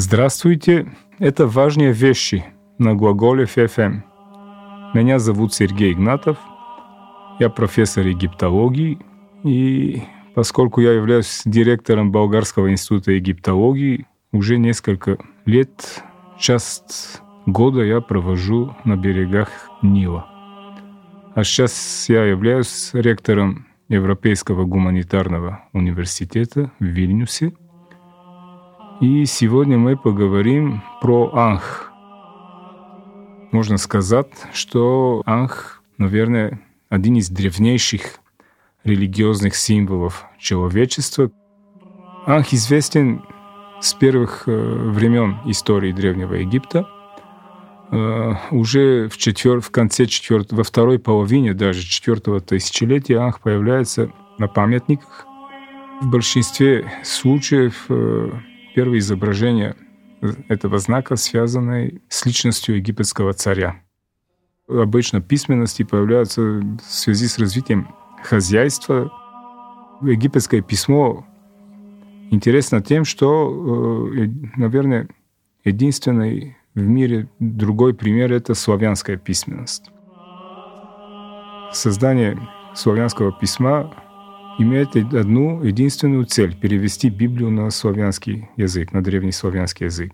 Здравствуйте, это важные вещи на глаголе ФФМ. Меня зовут Сергей Игнатов, я профессор египтологии, и поскольку я являюсь директором Болгарского института египтологии, уже несколько лет, часть года я провожу на берегах Нила. А сейчас я являюсь ректором Европейского гуманитарного университета в Вильнюсе – и сегодня мы поговорим про Анх. Можно сказать, что Анх, наверное, один из древнейших религиозных символов человечества. Анх известен с первых э, времен истории Древнего Египта. Э, уже в, четвер... в конце четвертого, во второй половине даже четвертого тысячелетия Анх появляется на памятниках. В большинстве случаев э, первые изображения этого знака связаны с личностью египетского царя. Обычно письменности появляются в связи с развитием хозяйства. Египетское письмо интересно тем, что, э, наверное, единственный в мире другой пример — это славянская письменность. Создание славянского письма имеет одну единственную цель — перевести Библию на славянский язык, на древний славянский язык.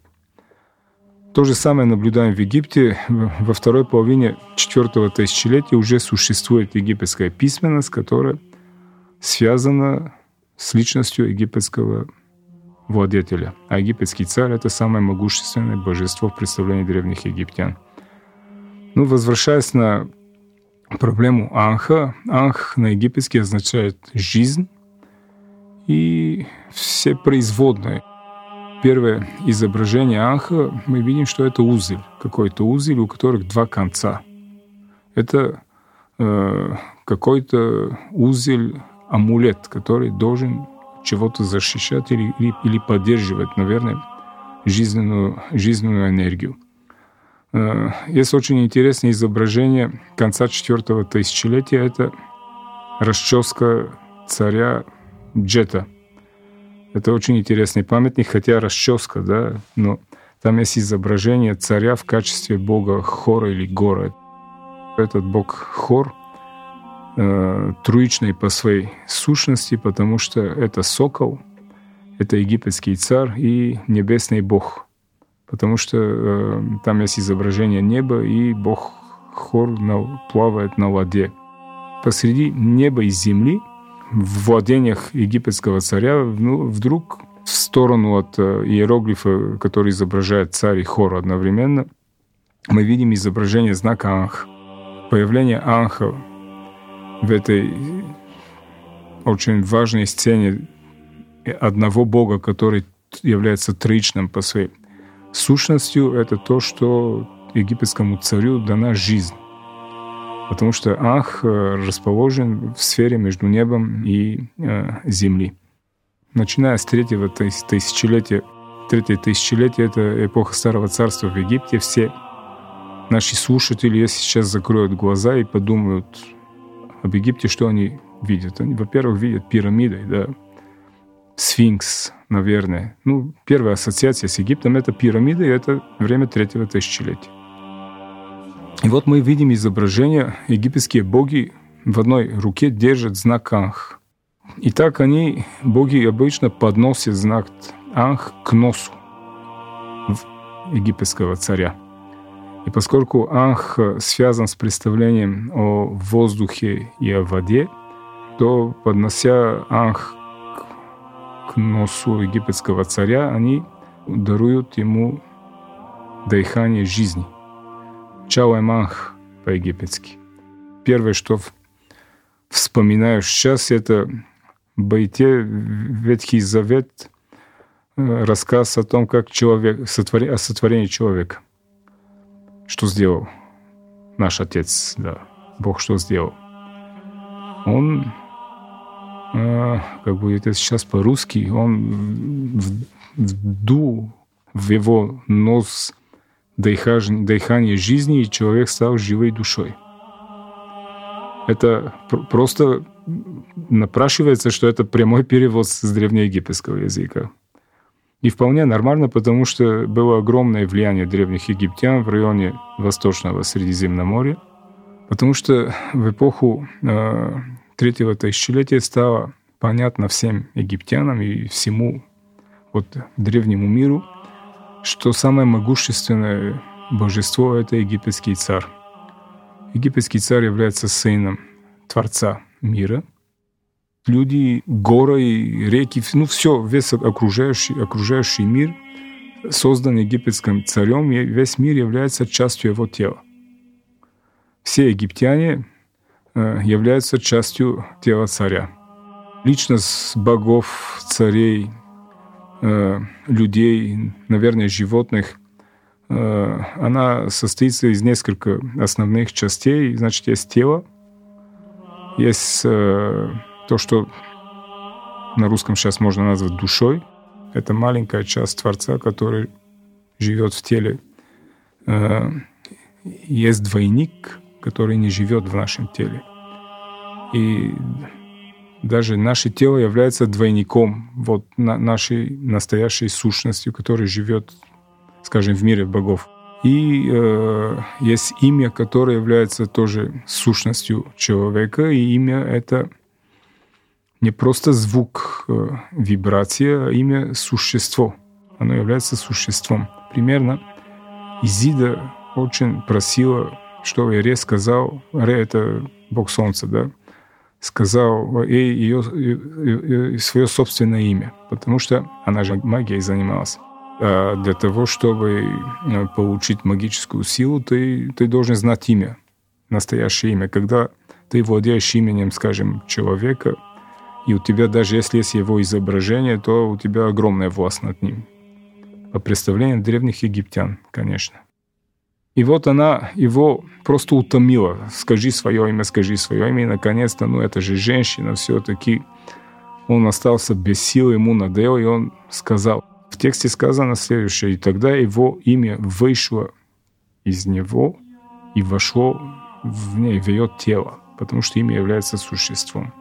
То же самое наблюдаем в Египте. Во второй половине четвертого тысячелетия уже существует египетская письменность, которая связана с личностью египетского владетеля. А египетский царь — это самое могущественное божество в представлении древних египтян. Ну, возвращаясь на проблему Анха. Анх на египетский означает «жизнь» и все производные. Первое изображение Анха, мы видим, что это узель, какой-то узель, у которых два конца. Это э, какой-то узель, амулет, который должен чего-то защищать или, или, или поддерживать, наверное, жизненную, жизненную энергию. Э, есть очень интересное изображение конца четвертого тысячелетия. Это расческа царя Джета. Это очень интересный памятник, хотя расческа, да, но там есть изображение царя в качестве бога Хора или Гора. Этот бог Хор э, троичный по своей сущности, потому что это сокол, это египетский царь и небесный бог – потому что э, там есть изображение неба, и Бог Хор на, плавает на воде. Посреди неба и земли, в владениях египетского царя, ну, вдруг в сторону от э, иероглифа, который изображает царь и хор одновременно, мы видим изображение знака Анх. Появление Анха в этой очень важной сцене одного Бога, который является троичным по своей Сущностью это то, что египетскому царю дана жизнь. Потому что Ах э, расположен в сфере между небом и э, землей. Начиная с третьего тысячелетия, третье тысячелетие — это эпоха Старого Царства в Египте, все наши слушатели, если сейчас закроют глаза и подумают об Египте, что они видят? Они, во-первых, видят пирамиды, да, сфинкс, наверное. Ну, первая ассоциация с Египтом — это пирамиды, и это время третьего тысячелетия. И вот мы видим изображение, египетские боги в одной руке держат знак Анх. И так они, боги, обычно подносят знак Анх к носу египетского царя. И поскольку Анх связан с представлением о воздухе и о воде, то, поднося Анх к носу египетского царя, они даруют ему дыхание жизни. Чауэманх по-египетски. Первое, что вспоминаю сейчас, это Байте Ветхий Завет, э, рассказ о том, как человек, о сотворении человека. Что сделал наш Отец, да, Бог что сделал? Он как бы это сейчас по-русски, он вдул в его нос дыхание жизни, и человек стал живой душой. Это просто напрашивается, что это прямой перевод с древнеегипетского языка. И вполне нормально, потому что было огромное влияние древних египтян в районе Восточного Средиземноморья, потому что в эпоху э, третьего тысячелетия стало понятно всем египтянам и всему вот древнему миру, что самое могущественное божество — это египетский царь. Египетский царь является сыном Творца мира. Люди, горы, реки, ну все, весь окружающий, окружающий мир создан египетским царем, и весь мир является частью его тела. Все египтяне являются частью тела царя. Личность богов, царей, э, людей, наверное, животных, э, она состоит из нескольких основных частей. Значит, есть тело, есть э, то, что на русском сейчас можно назвать душой. Это маленькая часть Творца, который живет в теле. Э, есть двойник, который не живет в нашем теле. И даже наше тело является двойником вот на нашей настоящей сущностью, которая живет, скажем, в мире богов. И э, есть имя, которое является тоже сущностью человека, и имя это не просто звук, э, вибрация, а имя существо. Оно является существом. Примерно Изида очень просила, что Ире сказал, Ре — это Бог Солнца, да, сказал ей ее, ее, свое собственное имя, потому что она же магией занималась. А для того, чтобы э, получить магическую силу, ты, ты должен знать имя, настоящее имя. Когда ты владеешь именем, скажем, человека, и у тебя даже если есть его изображение, то у тебя огромная власть над ним. По представлению древних египтян, конечно. И вот она его просто утомила. Скажи свое имя, скажи свое имя. И наконец-то, ну это же женщина все-таки. Он остался без сил, ему надоело, и он сказал – в тексте сказано следующее. «И тогда его имя вышло из него и вошло в ней, в ее тело, потому что имя является существом».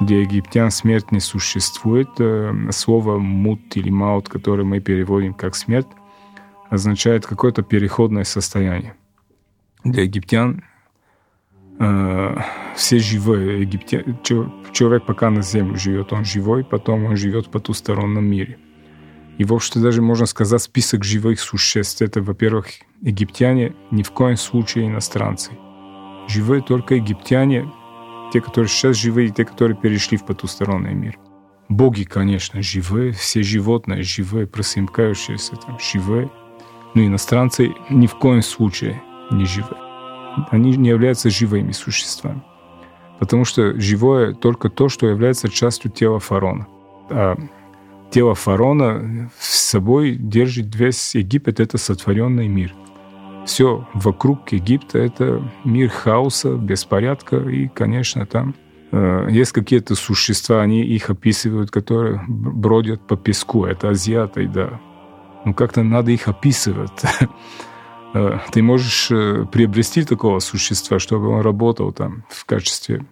Для египтян смерть не существует. Э, слово «мут» или «маут», которое мы переводим как «смерть», означает какое-то переходное состояние. Для египтян э, все живые. Египтян, человек пока на землю живет, он живой, потом он живет в потустороннем мире. И, в общем-то, даже можно сказать список живых существ. Это, во-первых, египтяне, ни в коем случае иностранцы. Живые только египтяне, те, которые сейчас живы, и те, которые перешли в потусторонний мир. Боги, конечно, живые, все животные живые, просымкающиеся там, живые. Но иностранцы ни в коем случае не живые. Они не являются живыми существами. Потому что живое только то, что является частью тела фарона. А тело фараона с собой держит весь Египет, это сотворенный мир. Все вокруг Египта — это мир хаоса, беспорядка, и, конечно, там э, есть какие-то существа, они их описывают, которые бродят по песку. Это азиаты, да. Ну, как-то надо их описывать. Э, ты можешь э, приобрести такого существа, чтобы он работал там в качестве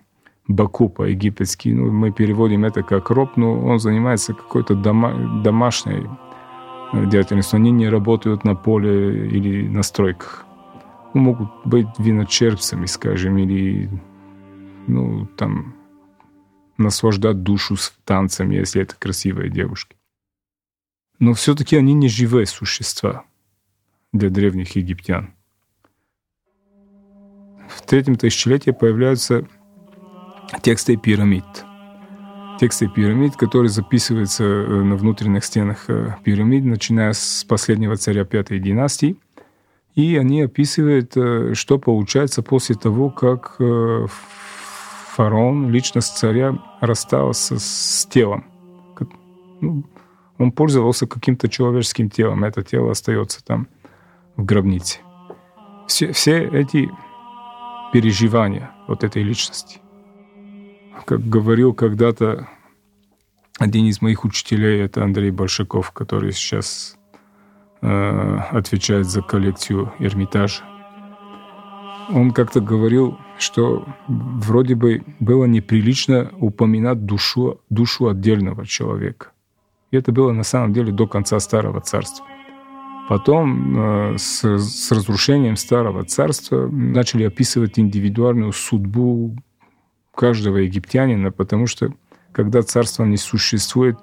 Баку по-египетски. Ну, мы переводим это как роб, но он занимается какой-то дома, домашней э, деятельностью. Они не работают на поле или на стройках. Ну, могут быть виночерпцами, скажем, или ну, там, наслаждать душу с танцами, если это красивые девушки. Но все-таки они не живые существа для древних египтян. В третьем тысячелетии появляются тексты пирамид. Тексты пирамид, которые записываются э, на внутренних стенах э, пирамид, начиная с последнего царя пятой династии. И они описывают, э, что получается после того, как фараон, личность царя, расстался с телом. Ну, он пользовался каким-то человеческим телом, это тело остается там в гробнице. Все, все эти переживания вот этой личности, как говорил когда-то один из моих учителей, это Андрей Большаков, который сейчас э, отвечает за коллекцию Эрмитажа. Он как-то говорил, что вроде бы было неприлично упоминать душу, душу отдельного человека. И это было на самом деле до конца Старого Царства. Потом э, с, с разрушением Старого Царства начали описывать индивидуальную судьбу каждого египтянина, потому что когда царство не существует,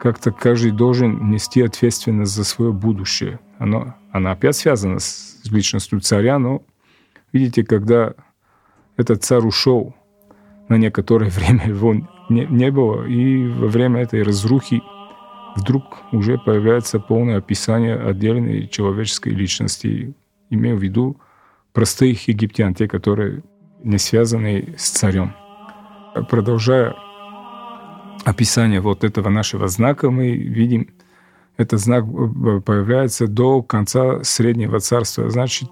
как-то каждый должен нести ответственность за свое будущее. Оно, она опять связана с личностью царя, но видите, когда этот царь ушел, на некоторое время его не, не было, и во время этой разрухи вдруг уже появляется полное описание отдельной человеческой личности, имею в виду простых египтян, те, которые не связаны с царем. Продолжая описание вот этого нашего знака, мы видим, этот знак э, появляется до конца Среднего Царства. Значит,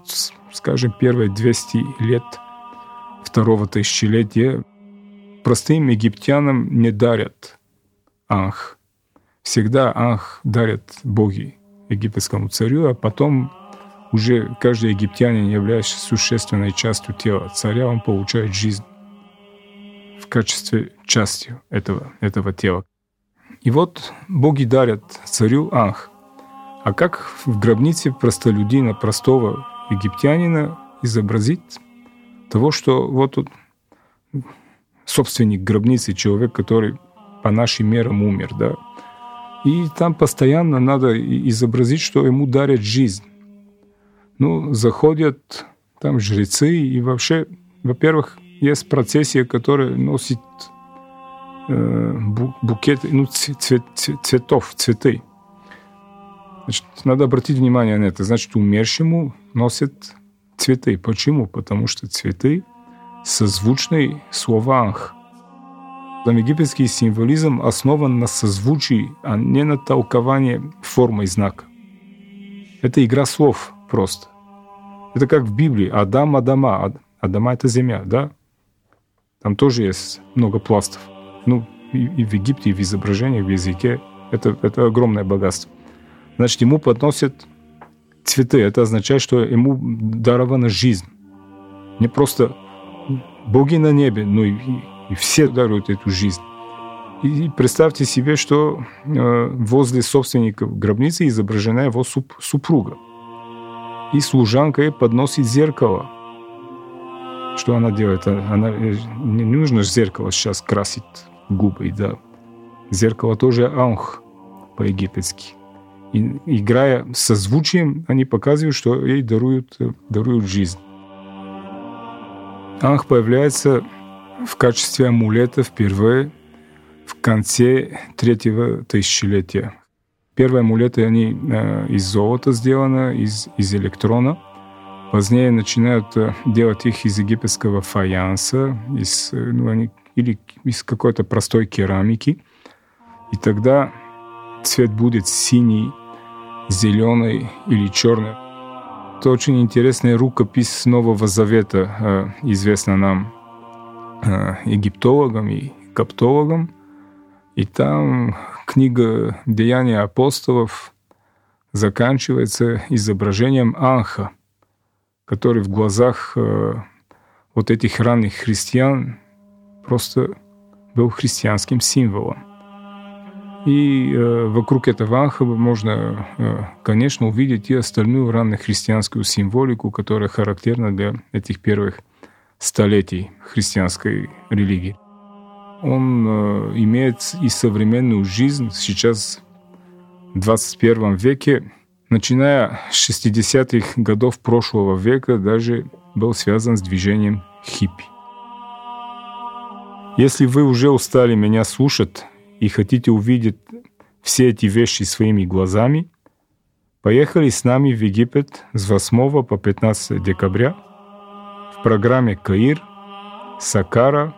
скажем, первые 200 лет второго тысячелетия простым египтянам не дарят анх. Всегда анх дарят боги египетскому царю, а потом уже каждый египтянин, являясь существенной частью тела царя, он получает жизнь в качестве частью этого, этого тела. И вот боги дарят царю анх. А как в гробнице простолюдина, простого египтянина изобразить того, что вот тут собственник гробницы, человек, который по нашим мерам умер, да. И там постоянно надо изобразить, что ему дарят жизнь. Ну, заходят там жрецы, и вообще, во-первых, есть процессия, которая носит э, букет, ну, цвет, цветов, цветы. Значит, надо обратить внимание на это. Значит, умершему носят цветы. Почему? Потому что цветы созвучный словах. Там египетский символизм основан на созвучии, а не на толковании формы и знака. Это игра слов просто. Это как в Библии. Адам, Адама. Адама — это земля, да? Там тоже есть много пластов. Ну, и, и в Египте, и в изображениях, в языке. Это, это огромное богатство. Значит, ему подносят цветы. Это означает, что ему дарована жизнь. Не просто боги на небе, ну и, и все даруют эту жизнь. И представьте себе, что э, возле собственника гробницы изображена его суп, супруга. И служанка ей подносит зеркало. Что она делает? Она, э, не нужно зеркало сейчас красить губы, да. Зеркало тоже анх по-египетски. И, играя со звучием, они показывают, что ей даруют, э, даруют жизнь. Анх появляется в качестве амулета впервые в конце третьего тысячелетия. Первые амулеты, они э, из золота сделаны, из, из электрона. Позднее начинают э, делать их из египетского фаянса, из, э, ну, они, или из какой-то простой керамики. И тогда цвет будет синий, зеленый или черный. Это очень интересная рукопись Нового Завета, э, известна нам э, египтологам и каптологам. И там книга «Деяния апостолов» заканчивается изображением Анха, который в глазах э, вот этих ранних христиан просто был христианским символом. И э, вокруг этого анхаба можно, э, конечно, увидеть и остальную раннохристианскую символику, которая характерна для этих первых столетий христианской религии. Он э, имеет и современную жизнь сейчас, в 21 веке, начиная с 60-х годов прошлого века, даже был связан с движением хиппи. Если вы уже устали меня слушать, и хотите увидеть все эти вещи своими глазами, поехали с нами в Египет с 8 по 15 декабря в программе «Каир», «Сакара»,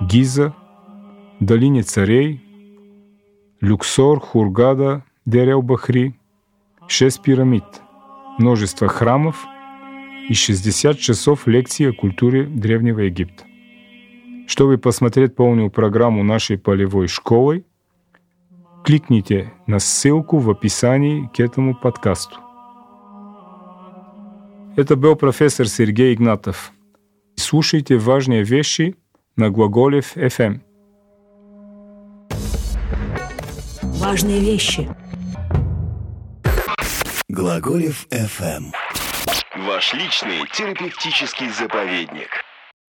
«Гиза», «Долине царей», «Люксор», «Хургада», «Дерел-Бахри», «Шесть пирамид», множество храмов и 60 часов лекций о культуре Древнего Египта. Чтобы посмотреть полную программу нашей полевой школы, кликните на ссылку в описании к этому подкасту. Это был профессор Сергей Игнатов. Слушайте важные вещи на Глаголев FM. Важные вещи. Глаголев FM. Ваш личный терапевтический заповедник.